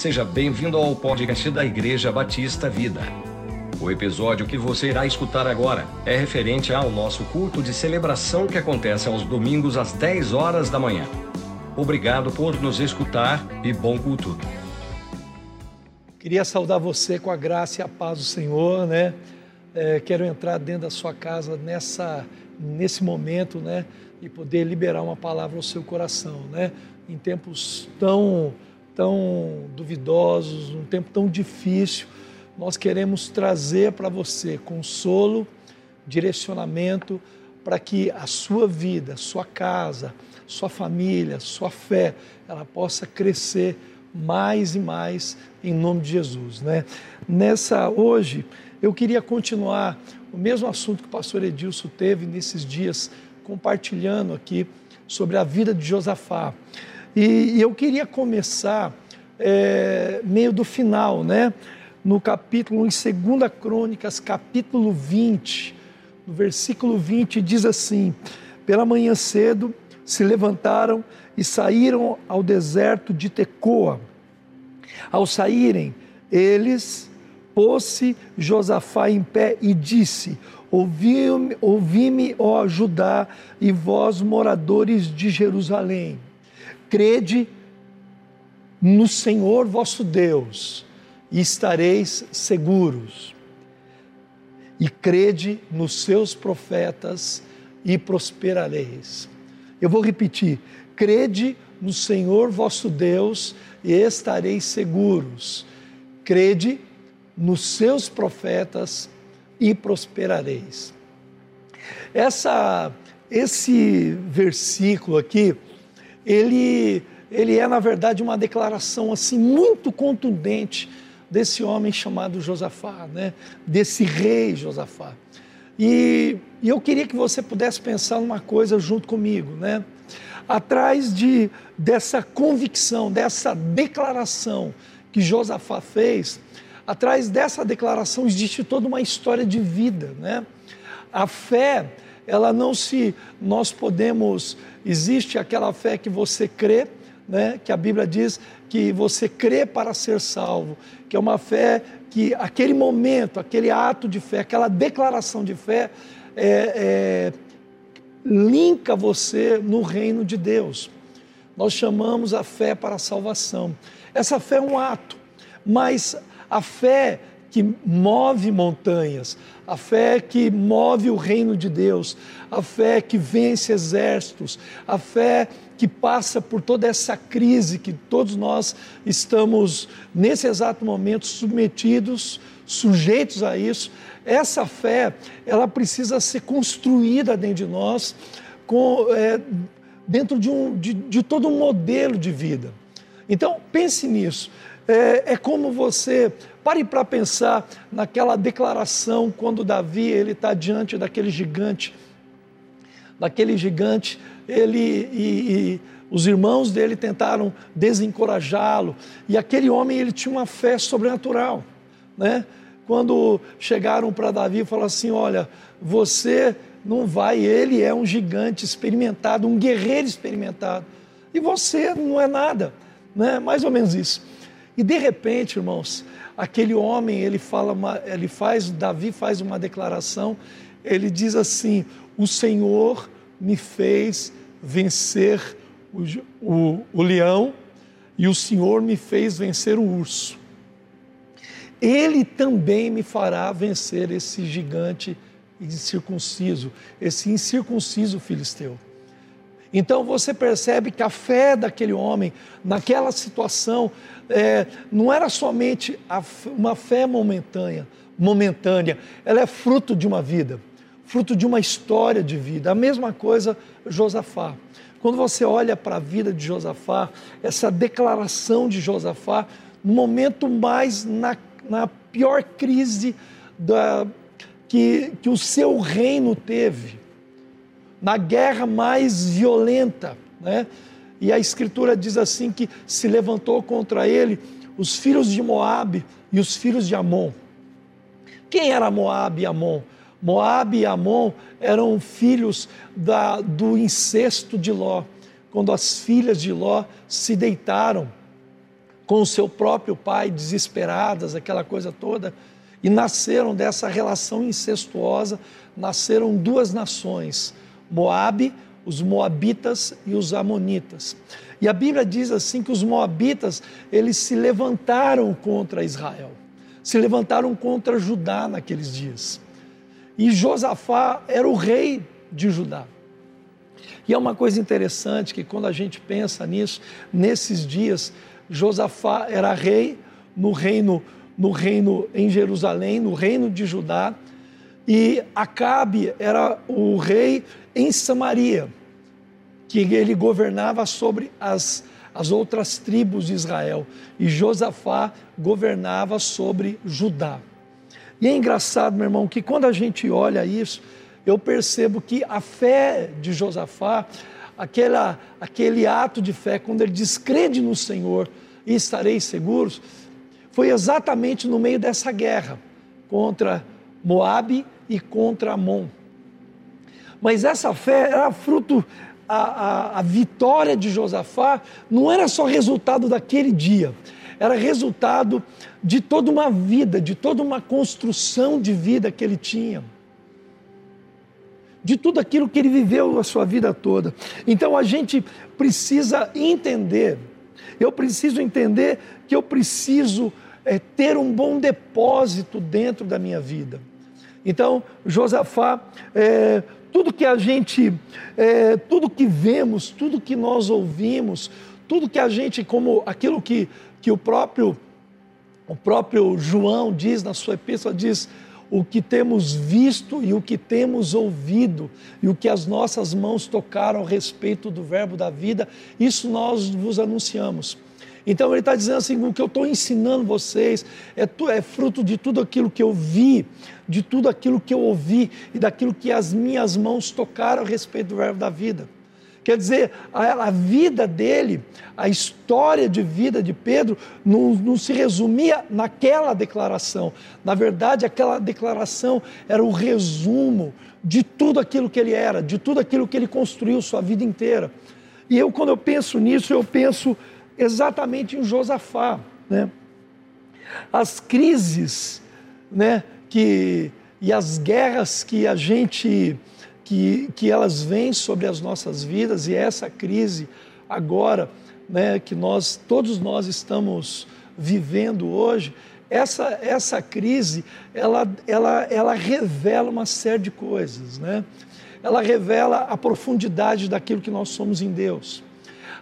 Seja bem-vindo ao podcast da Igreja Batista Vida. O episódio que você irá escutar agora é referente ao nosso culto de celebração que acontece aos domingos às 10 horas da manhã. Obrigado por nos escutar e bom culto. Queria saudar você com a graça e a paz do Senhor, né? É, quero entrar dentro da sua casa nessa, nesse momento, né? E poder liberar uma palavra ao seu coração, né? Em tempos tão tão duvidosos, um tempo tão difícil, nós queremos trazer para você consolo, direcionamento para que a sua vida, sua casa, sua família, sua fé, ela possa crescer mais e mais em nome de Jesus, né? Nessa hoje, eu queria continuar o mesmo assunto que o pastor Edilson teve nesses dias compartilhando aqui sobre a vida de Josafá. E, eu queria começar é, meio do final, né? No capítulo, em 2 Crônicas, capítulo 20, no versículo 20, diz assim: Pela manhã cedo se levantaram e saíram ao deserto de Tecoa. Ao saírem, eles pôs-se Josafá em pé e disse: Ouvi-me, ouvi ó Judá, e vós, moradores de Jerusalém crede no Senhor vosso Deus e estareis seguros. E crede nos seus profetas e prosperareis. Eu vou repetir: crede no Senhor vosso Deus e estareis seguros. Crede nos seus profetas e prosperareis. Essa, esse versículo aqui, ele, ele é, na verdade, uma declaração assim muito contundente desse homem chamado Josafá, né? desse rei Josafá. E, e, eu queria que você pudesse pensar numa coisa junto comigo, né? Atrás de, dessa convicção, dessa declaração que Josafá fez, atrás dessa declaração existe toda uma história de vida, né? A fé, ela não se. Nós podemos. Existe aquela fé que você crê, né, que a Bíblia diz que você crê para ser salvo, que é uma fé que aquele momento, aquele ato de fé, aquela declaração de fé, é, é, linka você no reino de Deus. Nós chamamos a fé para a salvação. Essa fé é um ato, mas a fé que move montanhas, a fé que move o reino de Deus, a fé que vence exércitos, a fé que passa por toda essa crise que todos nós estamos, nesse exato momento, submetidos, sujeitos a isso. Essa fé, ela precisa ser construída dentro de nós, com, é, dentro de, um, de, de todo um modelo de vida. Então, pense nisso. É, é como você Pare para pensar naquela declaração quando Davi ele está diante daquele gigante, daquele gigante, ele e, e os irmãos dele tentaram desencorajá-lo e aquele homem ele tinha uma fé sobrenatural, né? Quando chegaram para Davi e falaram assim, olha, você não vai, ele é um gigante experimentado, um guerreiro experimentado, e você não é nada, né? Mais ou menos isso. E de repente, irmãos, aquele homem, ele fala, uma, ele faz, Davi faz uma declaração, ele diz assim: o Senhor me fez vencer o, o, o leão e o Senhor me fez vencer o urso. Ele também me fará vencer esse gigante incircunciso, esse incircunciso filisteu. Então você percebe que a fé daquele homem, naquela situação, é, não era somente a, uma fé momentânea, momentânea, ela é fruto de uma vida, fruto de uma história de vida. A mesma coisa Josafá. Quando você olha para a vida de Josafá, essa declaração de Josafá, no momento mais, na, na pior crise da, que, que o seu reino teve, na guerra mais violenta, né? E a escritura diz assim que se levantou contra ele os filhos de Moabe e os filhos de Amon. Quem era Moabe e Amon? Moabe e Amon eram filhos da, do incesto de Ló, quando as filhas de Ló se deitaram com o seu próprio pai, desesperadas, aquela coisa toda, e nasceram dessa relação incestuosa, nasceram duas nações, Moabe, os moabitas e os amonitas. E a Bíblia diz assim que os moabitas, eles se levantaram contra Israel. Se levantaram contra Judá naqueles dias. E Josafá era o rei de Judá. E é uma coisa interessante que quando a gente pensa nisso, nesses dias, Josafá era rei no reino, no reino em Jerusalém, no reino de Judá, e Acabe era o rei em Samaria, que ele governava sobre as, as outras tribos de Israel, e Josafá governava sobre Judá. E é engraçado, meu irmão, que quando a gente olha isso, eu percebo que a fé de Josafá, aquela, aquele ato de fé, quando ele diz crede no Senhor e estareis seguros, foi exatamente no meio dessa guerra contra Moabe e contra Amon. Mas essa fé era fruto, a, a, a vitória de Josafá não era só resultado daquele dia, era resultado de toda uma vida, de toda uma construção de vida que ele tinha de tudo aquilo que ele viveu a sua vida toda. Então a gente precisa entender, eu preciso entender que eu preciso é, ter um bom depósito dentro da minha vida. Então, Josafá, é, tudo que a gente, é, tudo que vemos, tudo que nós ouvimos, tudo que a gente, como aquilo que, que o próprio o próprio João diz na sua epístola, diz o que temos visto e o que temos ouvido, e o que as nossas mãos tocaram a respeito do Verbo da vida, isso nós vos anunciamos. Então ele está dizendo assim: o que eu estou ensinando vocês é, é fruto de tudo aquilo que eu vi, de tudo aquilo que eu ouvi e daquilo que as minhas mãos tocaram a respeito do Verbo da vida. Quer dizer, a, a, vida dele, a história de vida de Pedro, não, não, se resumia naquela declaração. Na verdade, aquela declaração era o resumo de tudo aquilo que ele era, de tudo aquilo que ele construiu sua vida inteira. E eu, quando eu penso nisso, eu penso exatamente em Josafá. Né? As crises né, que, e as guerras que a gente que, que elas vêm sobre as nossas vidas e essa crise agora, né, que nós todos nós estamos vivendo hoje, essa, essa crise ela, ela, ela revela uma série de coisas, né? Ela revela a profundidade daquilo que nós somos em Deus.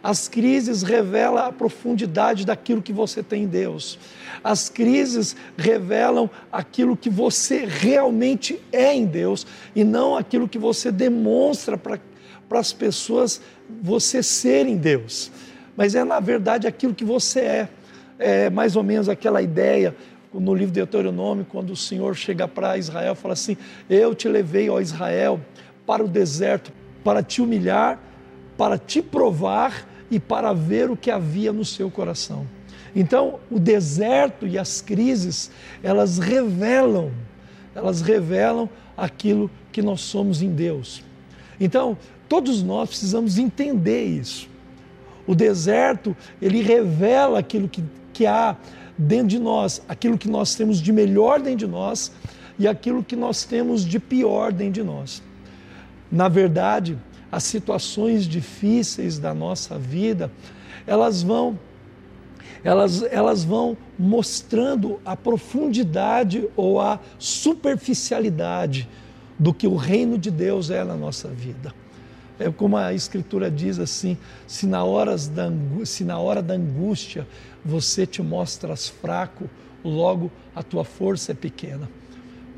As crises revelam a profundidade daquilo que você tem em Deus. As crises revelam aquilo que você realmente é em Deus e não aquilo que você demonstra para as pessoas você ser em Deus. Mas é, na verdade, aquilo que você é. É mais ou menos aquela ideia no livro de Deuteronômio, quando o Senhor chega para Israel fala assim: Eu te levei, ó Israel, para o deserto para te humilhar, para te provar e para ver o que havia no seu coração. Então, o deserto e as crises, elas revelam, elas revelam aquilo que nós somos em Deus. Então, todos nós precisamos entender isso. O deserto, ele revela aquilo que, que há dentro de nós, aquilo que nós temos de melhor dentro de nós e aquilo que nós temos de pior dentro de nós. Na verdade, as situações difíceis da nossa vida, elas vão elas, elas vão mostrando a profundidade ou a superficialidade do que o reino de Deus é na nossa vida. É como a Escritura diz assim: se na, horas da, se na hora da angústia você te mostras fraco, logo a tua força é pequena.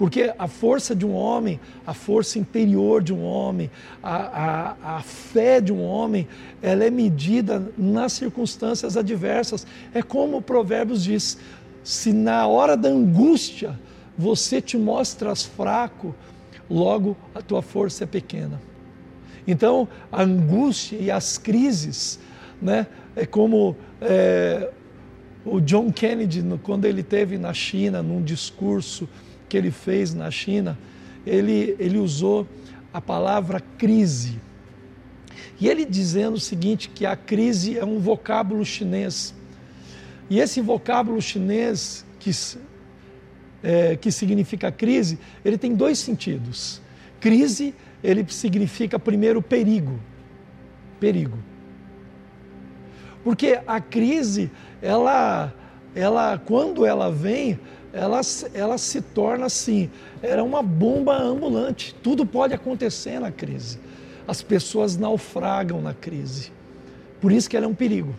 Porque a força de um homem, a força interior de um homem, a, a, a fé de um homem, ela é medida nas circunstâncias adversas. É como o Provérbios diz: se na hora da angústia você te mostras fraco, logo a tua força é pequena. Então, a angústia e as crises, né, é como é, o John Kennedy, quando ele teve na China, num discurso, que ele fez na China, ele, ele usou a palavra crise. E ele dizendo o seguinte, que a crise é um vocábulo chinês. E esse vocábulo chinês que, é, que significa crise, ele tem dois sentidos. Crise, ele significa primeiro perigo. Perigo. Porque a crise, ela, ela quando ela vem, ela, ela se torna assim, era uma bomba ambulante. Tudo pode acontecer na crise. As pessoas naufragam na crise. Por isso que ela é um perigo.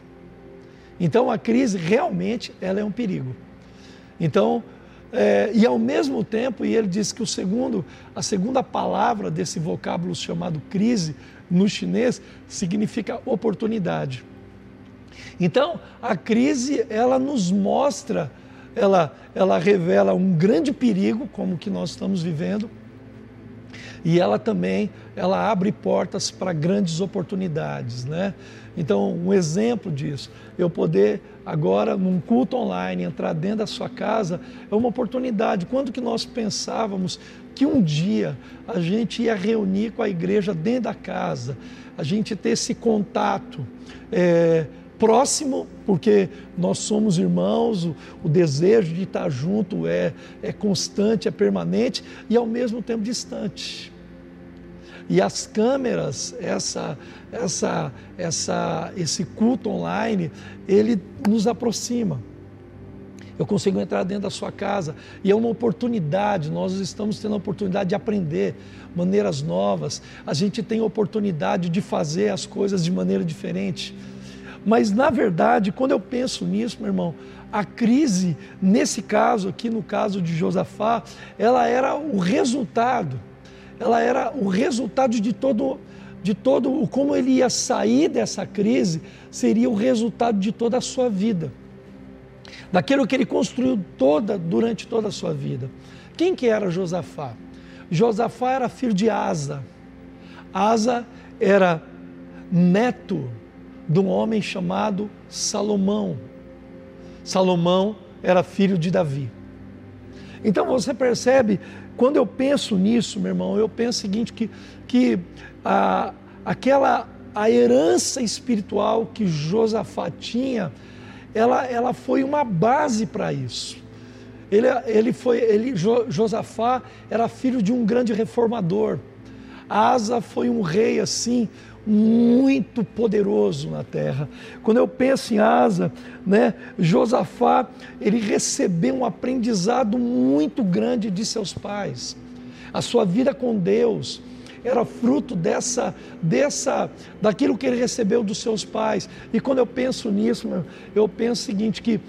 Então a crise realmente ela é um perigo. Então, é, e ao mesmo tempo, e ele diz que o segundo, a segunda palavra desse vocábulo chamado crise no chinês significa oportunidade. Então, a crise ela nos mostra, ela, ela revela um grande perigo como que nós estamos vivendo, e ela também ela abre portas para grandes oportunidades, né? Então, um exemplo disso, eu poder agora num culto online entrar dentro da sua casa é uma oportunidade. Quando que nós pensávamos que um dia a gente ia reunir com a igreja dentro da casa, a gente ter esse contato é, próximo, porque nós somos irmãos, o, o, desejo de estar junto é, é constante, é permanente e ao mesmo tempo distante. E as câmeras, essa, essa, essa, esse culto online, ele nos aproxima. Eu consigo entrar dentro da sua casa e é uma oportunidade. Nós estamos tendo a oportunidade de aprender maneiras novas. A gente tem a oportunidade de fazer as coisas de maneira diferente. Mas na verdade, quando eu penso nisso, meu irmão, a crise, nesse caso aqui, no caso de Josafá, ela era o resultado ela era o resultado de todo de todo como ele ia sair dessa crise, seria o resultado de toda a sua vida. Daquilo que ele construiu toda durante toda a sua vida. Quem que era Josafá? Josafá era filho de Asa. Asa era neto de um homem chamado Salomão. Salomão era filho de Davi. Então você percebe quando eu penso nisso, meu irmão, eu penso o seguinte, que, que a, aquela a herança espiritual que Josafá tinha, ela, ela foi uma base para isso. Ele, ele foi, ele, Josafá era filho de um grande reformador. Asa foi um rei assim, muito poderoso na terra. Quando eu penso em Asa, né, Josafá, ele recebeu um aprendizado muito grande de seus pais. A sua vida com Deus era fruto dessa, dessa, daquilo que ele recebeu dos seus pais. E quando eu penso nisso, eu penso o seguinte que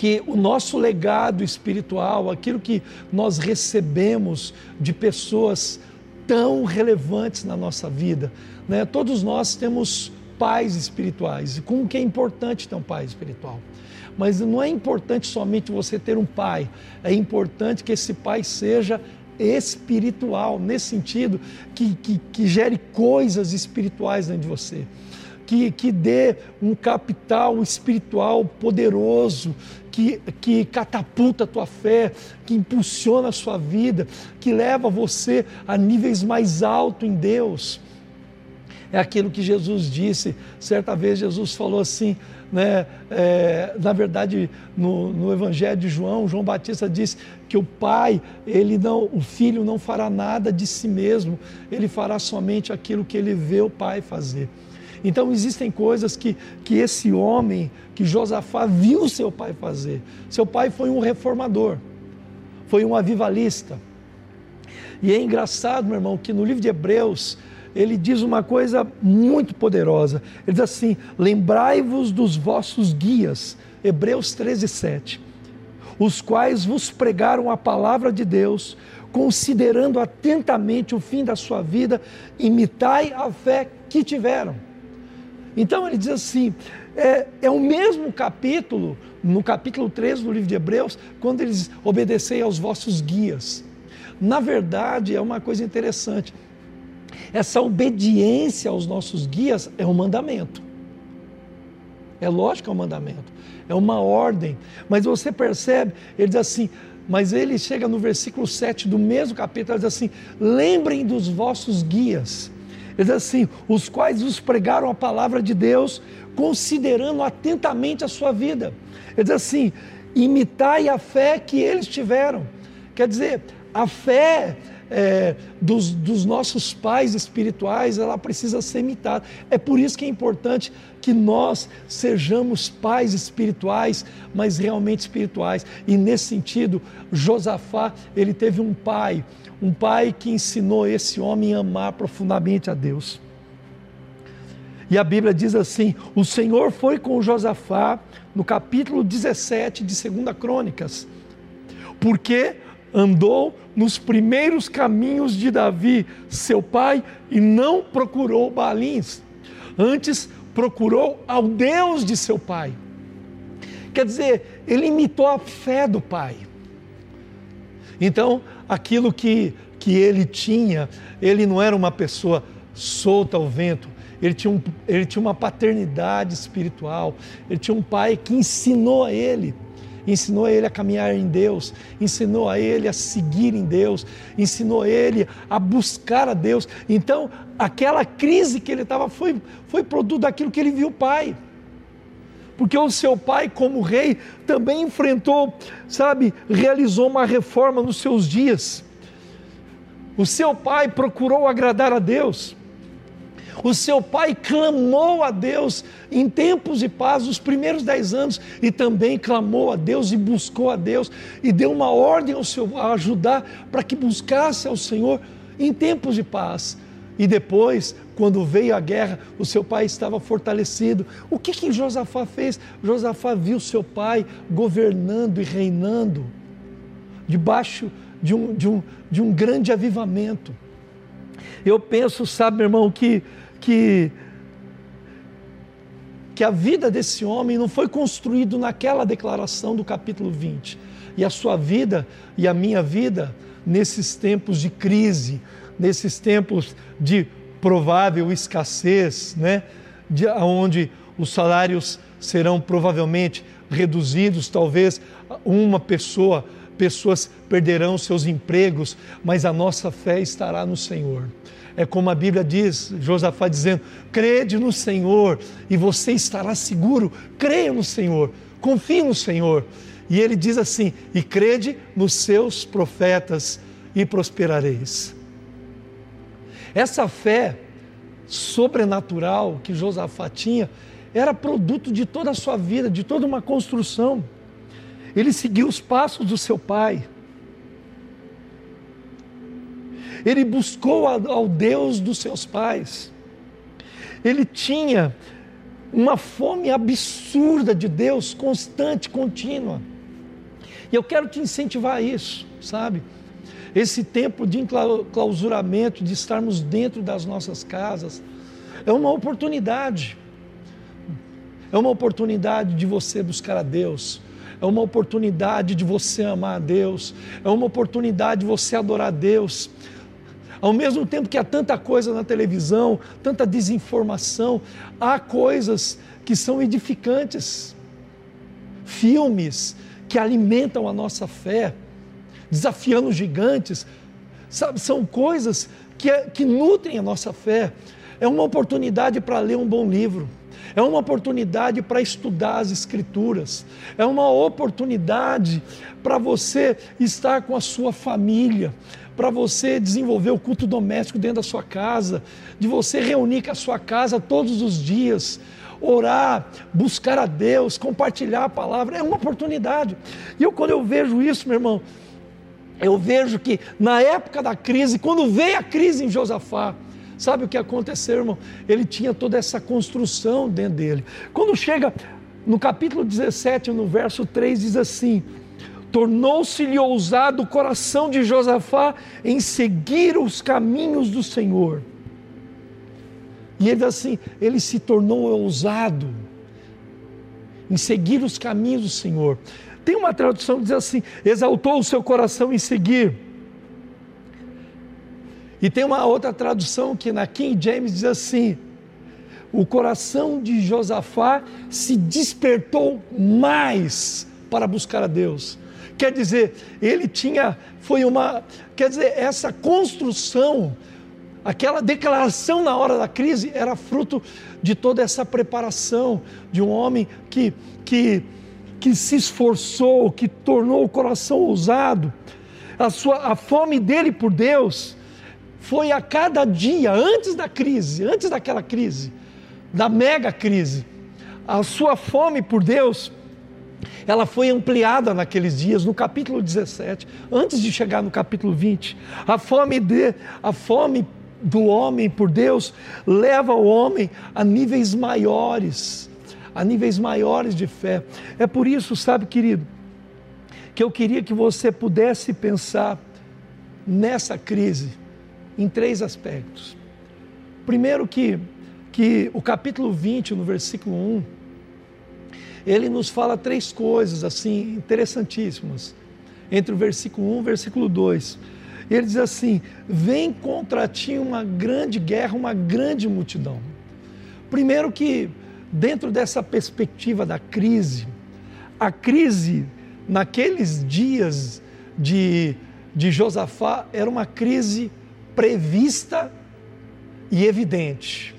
que o nosso legado espiritual, aquilo que nós recebemos de pessoas tão relevantes na nossa vida. Né? Todos nós temos pais espirituais, e como que é importante ter um pai espiritual. Mas não é importante somente você ter um pai, é importante que esse pai seja espiritual, nesse sentido, que, que, que gere coisas espirituais dentro de você que, que dê um capital espiritual poderoso, que, que catapulta a tua fé, que impulsiona a sua vida, que leva você a níveis mais altos em Deus. É aquilo que Jesus disse. Certa vez Jesus falou assim, né? É, na verdade, no, no, Evangelho de João, João Batista disse que o pai, ele não, o filho não fará nada de si mesmo, ele fará somente aquilo que ele vê o pai fazer. Então existem coisas que, que esse homem, que Josafá viu seu pai fazer. Seu pai foi um reformador, foi um avivalista. E é engraçado, meu irmão, que no livro de Hebreus, ele diz uma coisa muito poderosa. Ele diz assim: lembrai-vos dos vossos guias, Hebreus 13, 7, os quais vos pregaram a palavra de Deus, considerando atentamente o fim da sua vida, imitai a fé que tiveram. Então ele diz assim: é, é, o mesmo capítulo, no capítulo 13 do livro de Hebreus, quando eles obedecem aos vossos guias. Na verdade, é uma coisa interessante. Essa obediência aos nossos guias é um mandamento. É lógico que é um mandamento, é uma ordem. Mas você percebe, ele diz assim, mas ele chega no versículo 7 do mesmo capítulo, ele diz assim: lembrem dos vossos guias Ele diz assim: os quais vos pregaram a palavra de Deus, considerando atentamente a sua vida. Ele diz assim: imitai a fé que eles tiveram. Quer dizer, a fé é, dos, dos, nossos pais espirituais, ela precisa ser imitada. É por isso que é importante que nós sejamos pais espirituais, mas realmente espirituais. E nesse sentido, Josafá, ele teve um pai, um pai que ensinou esse homem a amar profundamente a Deus. E a Bíblia diz assim: o Senhor foi com Josafá, no capítulo 17 de 2 Crônicas, porque andou nos primeiros caminhos de Davi, seu pai, e não procurou Baalins. Antes procurou ao Deus de seu pai. Quer dizer, ele imitou a fé do pai. Então, aquilo que, que ele tinha, ele não era uma pessoa solta ao vento, ele tinha, um, ele tinha uma paternidade espiritual, ele tinha um pai que ensinou a ele ensinou a ele a caminhar em Deus, ensinou a ele a seguir em Deus, ensinou ele a buscar a Deus. Então, aquela crise que ele estava foi, foi produto daquilo que ele viu o pai. Porque o seu pai, como rei, também enfrentou, sabe, realizou uma reforma nos seus dias. O seu pai procurou agradar a Deus. O seu pai clamou a Deus em tempos de paz, os primeiros dez anos, e também clamou a Deus e buscou a Deus e deu uma ordem ao seu a ajudar para que buscasse ao Senhor em tempos de paz. E depois, quando veio a guerra, o seu pai estava fortalecido. O que que Josafá fez? Josafá viu seu pai governando e reinando debaixo de um, de um, de um grande avivamento. Eu penso, sabe, meu irmão, que que que a vida desse homem não foi construído naquela declaração do capítulo 20. E a sua vida e a minha vida nesses tempos de crise, nesses tempos de provável escassez, né, de onde os salários serão provavelmente reduzidos, talvez uma pessoa, pessoas perderão seus empregos, mas a nossa fé estará no Senhor. É como a Bíblia diz, Josafá dizendo: crede no Senhor e você estará seguro. Creia no Senhor, confie no Senhor. E ele diz assim: e crede nos seus profetas e prosperareis. Essa fé sobrenatural que Josafá tinha era produto de toda a sua vida, de toda uma construção. Ele seguiu os passos do seu pai ele buscou ao Deus dos seus pais. Ele tinha uma fome absurda de Deus, constante, contínua. E eu quero te incentivar a isso, sabe? Esse tempo de enclausuramento, de estarmos dentro das nossas casas, é uma oportunidade. É uma oportunidade de você buscar a Deus. É uma oportunidade de você amar a Deus. É uma oportunidade de você adorar a Deus. Ao mesmo tempo que há tanta coisa na televisão, tanta desinformação, há coisas que são edificantes. Filmes que alimentam a nossa fé, desafiando os gigantes, sabe, são coisas que, que nutrem a nossa fé. É uma oportunidade para ler um bom livro. É uma oportunidade para estudar as Escrituras, é uma oportunidade para você estar com a sua família, para você desenvolver o culto doméstico dentro da sua casa, de você reunir com a sua casa todos os dias, orar, buscar a Deus, compartilhar a palavra, é uma oportunidade. E eu, quando eu vejo isso, meu irmão, eu vejo que na época da crise, quando veio a crise em Josafá, sabe o que aconteceu, irmão? Ele tinha toda essa construção dentro dele. Quando chega no capítulo 17, no verso 3, diz assim: tornou-se-lhe ousado o coração de Josafá em seguir os caminhos do Senhor. E ele assim, ele se tornou ousado em seguir os caminhos do Senhor. Tem uma tradução que diz assim: exaltou o seu coração em seguir. E tem uma outra tradução que na King James diz assim: o coração de Josafá se despertou mais para buscar a Deus. Quer dizer, ele tinha, foi uma, quer dizer, essa construção Aquela declaração na hora da crise era fruto de toda essa preparação de um homem que, que, que se esforçou, que tornou o coração ousado. A, sua, a fome dele por Deus foi a cada dia, antes da crise, antes daquela crise, da mega crise. A sua fome por Deus ela foi ampliada naqueles dias, no capítulo 17, antes de chegar no capítulo 20. A fome, de, a fome do homem por Deus leva o homem a níveis maiores, a níveis maiores de fé. É por isso, sabe, querido, que eu queria que você pudesse pensar nessa crise em três aspectos. Primeiro que que o capítulo 20, no versículo 1, ele nos fala três coisas assim interessantíssimas. Entre o versículo 1 e o versículo 2. Ele diz assim: Vem contra ti uma grande guerra, uma grande multidão. Primeiro, que dentro dessa perspectiva da crise, a crise naqueles dias de, de Josafá era uma crise prevista e evidente.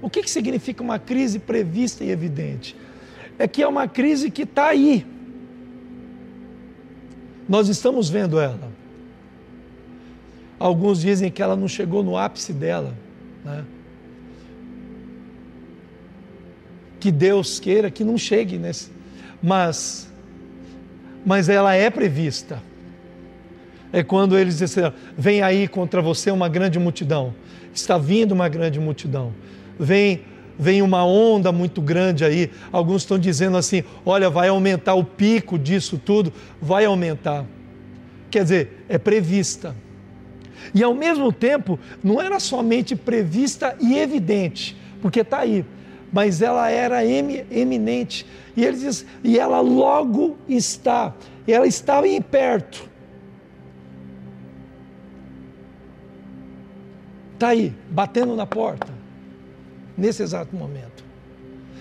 O que, que significa uma crise prevista e evidente? É que é uma crise que está aí. Nós estamos vendo ela. Alguns dizem que ela não chegou no ápice dela. Né? Que Deus queira que não chegue nesse. Mas, mas ela é prevista. É quando eles dizem: vem aí contra você uma grande multidão. Está vindo uma grande multidão. Vem vem uma onda muito grande aí. Alguns estão dizendo assim: olha, vai aumentar o pico disso tudo, vai aumentar. Quer dizer, é prevista. E ao mesmo tempo, não era somente prevista e evidente, porque está aí, mas ela era eminente. E ele diz, e ela logo está, ela estava em perto. Está aí, batendo na porta, nesse exato momento,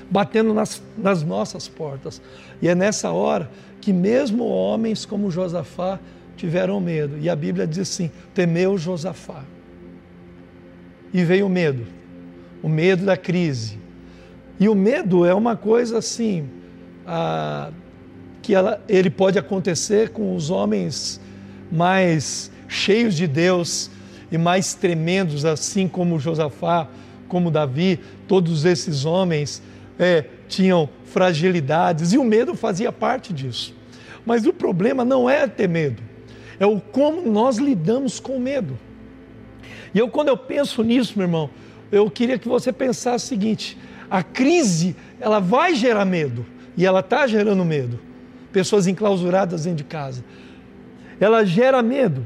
batendo nas, nas nossas portas. E é nessa hora que, mesmo homens como Josafá, tiveram medo. E a Bíblia diz assim: temeu Josafá. E veio o medo, o medo da crise. E o medo é uma coisa assim, ah, que ela, ele pode acontecer com os homens mais cheios de Deus e mais tremendos, assim como Josafá, como Davi, todos esses homens é, tinham fragilidades e o medo fazia parte disso. Mas o problema não é ter medo, é o como nós lidamos com o medo. E eu, quando eu penso nisso, meu irmão, eu queria que você pensasse o seguinte: a crise, ela vai gerar medo, e ela está gerando medo. Pessoas enclausuradas dentro de casa. Ela gera medo.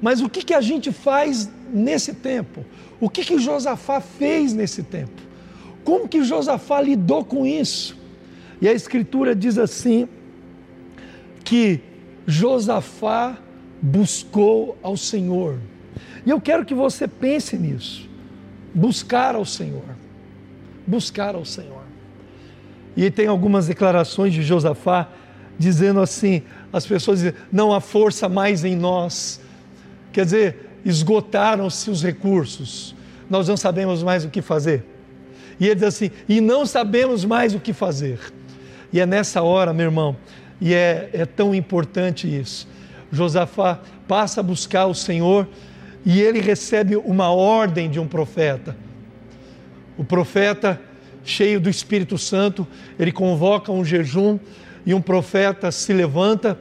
Mas o que, que a gente faz nesse tempo? O que, que Josafá fez nesse tempo? Como que Josafá lidou com isso? E a Escritura diz assim: que Josafá buscou ao Senhor. E eu quero que você pense nisso. Buscar ao Senhor. Buscar ao Senhor. E tem algumas declarações de Josafá dizendo assim: as pessoas dizem, não há força mais em nós. Quer dizer, esgotaram-se os recursos, nós não sabemos mais o que fazer. E ele diz assim: e não sabemos mais o que fazer. E é nessa hora, meu irmão, e é, é tão importante isso. Josafá passa a buscar o Senhor e ele recebe uma ordem de um profeta. O profeta, cheio do Espírito Santo, ele convoca um jejum e um profeta se levanta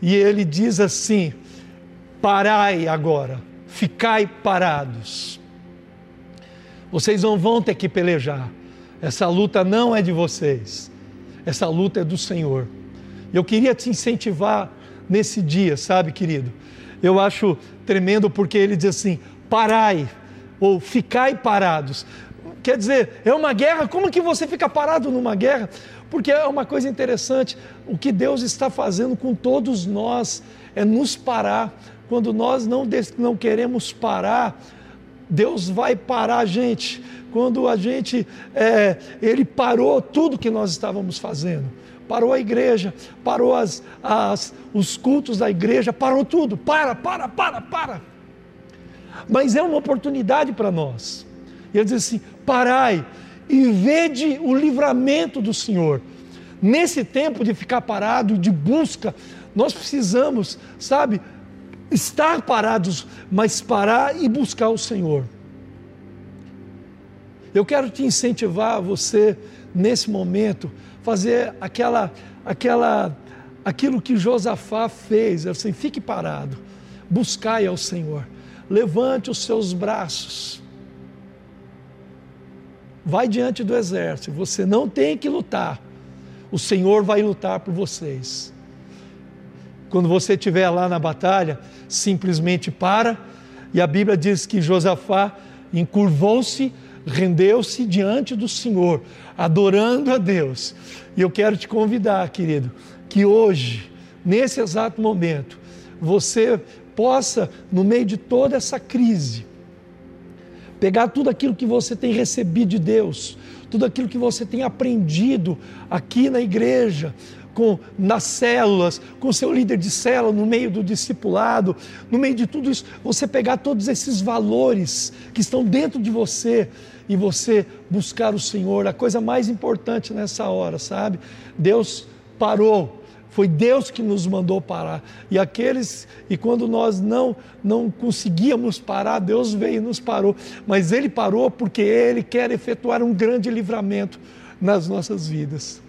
e ele diz assim: Parai agora, ficai parados. Vocês não vão ter que pelejar. Essa luta não é de vocês. Essa luta é do Senhor. Eu queria te incentivar nesse dia, sabe, querido? Eu acho tremendo porque ele diz assim: parai, ou ficai parados. Quer dizer, é uma guerra, como que você fica parado numa guerra? Porque é uma coisa interessante, o que Deus está fazendo com todos nós é nos parar quando nós não, não queremos parar, Deus vai parar a gente. Quando a gente, é, Ele parou tudo que nós estávamos fazendo. Parou a igreja, parou as, as, os cultos da igreja, parou tudo. Para, para, para, para. mas é uma oportunidade para nós. E ele diz assim: parai e vede o livramento do Senhor. Nesse tempo de ficar parado, de busca, nós precisamos, sabe, estar parados, mas parar e buscar o Senhor. Eu quero te incentivar você nesse momento fazer aquela aquela aquilo que Josafá fez, assim, fique parado, buscai ao Senhor. Levante os seus braços. Vai diante do exército, você não tem que lutar. O Senhor vai lutar por vocês. Quando você estiver lá na batalha, simplesmente para, e a Bíblia diz que Josafá encurvou-se, rendeu-se diante do Senhor, adorando a Deus. E eu quero te convidar, querido, que hoje, nesse exato momento, você possa, no meio de toda essa crise, pegar tudo aquilo que você tem recebido de Deus, tudo aquilo que você tem aprendido aqui na igreja, com, nas células, com seu líder de célula, no meio do discipulado, no meio de tudo isso, você pegar todos esses valores que estão dentro de você e você buscar o Senhor, a coisa mais importante nessa hora, sabe? Deus parou foi Deus que nos mandou parar. E aqueles e quando nós não não conseguíamos parar, Deus veio e nos parou. Mas ele parou porque ele quer efetuar um grande livramento nas nossas vidas.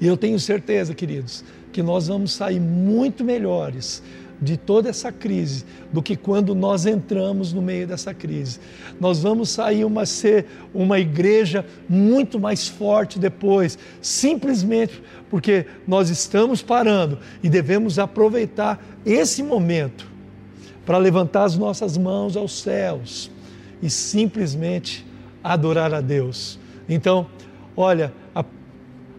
E eu tenho certeza, queridos, que nós vamos sair muito melhores de toda essa crise do que quando nós entramos no meio dessa crise. Nós vamos sair uma ser uma igreja muito mais forte depois, simplesmente porque nós estamos parando e devemos aproveitar esse momento para levantar as nossas mãos aos céus e simplesmente adorar a Deus. Então, olha,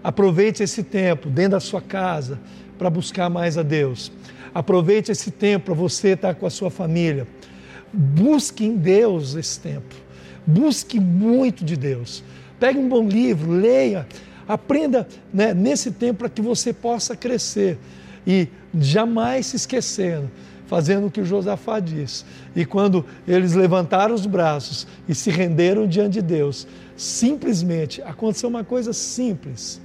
Aproveite esse tempo dentro da sua casa para buscar mais a Deus. Aproveite esse tempo para você estar com a sua família. Busque em Deus esse tempo. Busque muito de Deus. Pegue um bom livro, leia, aprenda né, nesse tempo para que você possa crescer e jamais se esquecendo, fazendo o que o Josafá disse. E quando eles levantaram os braços e se renderam diante de Deus, simplesmente aconteceu uma coisa simples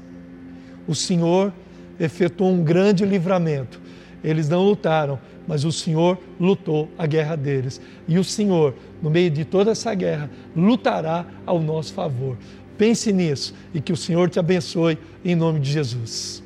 o Senhor efetuou um grande livramento. Eles não lutaram, mas o Senhor lutou a guerra deles. E o Senhor, no meio de toda essa guerra, lutará ao nosso favor. Pense nisso e que o Senhor te abençoe em nome de Jesus.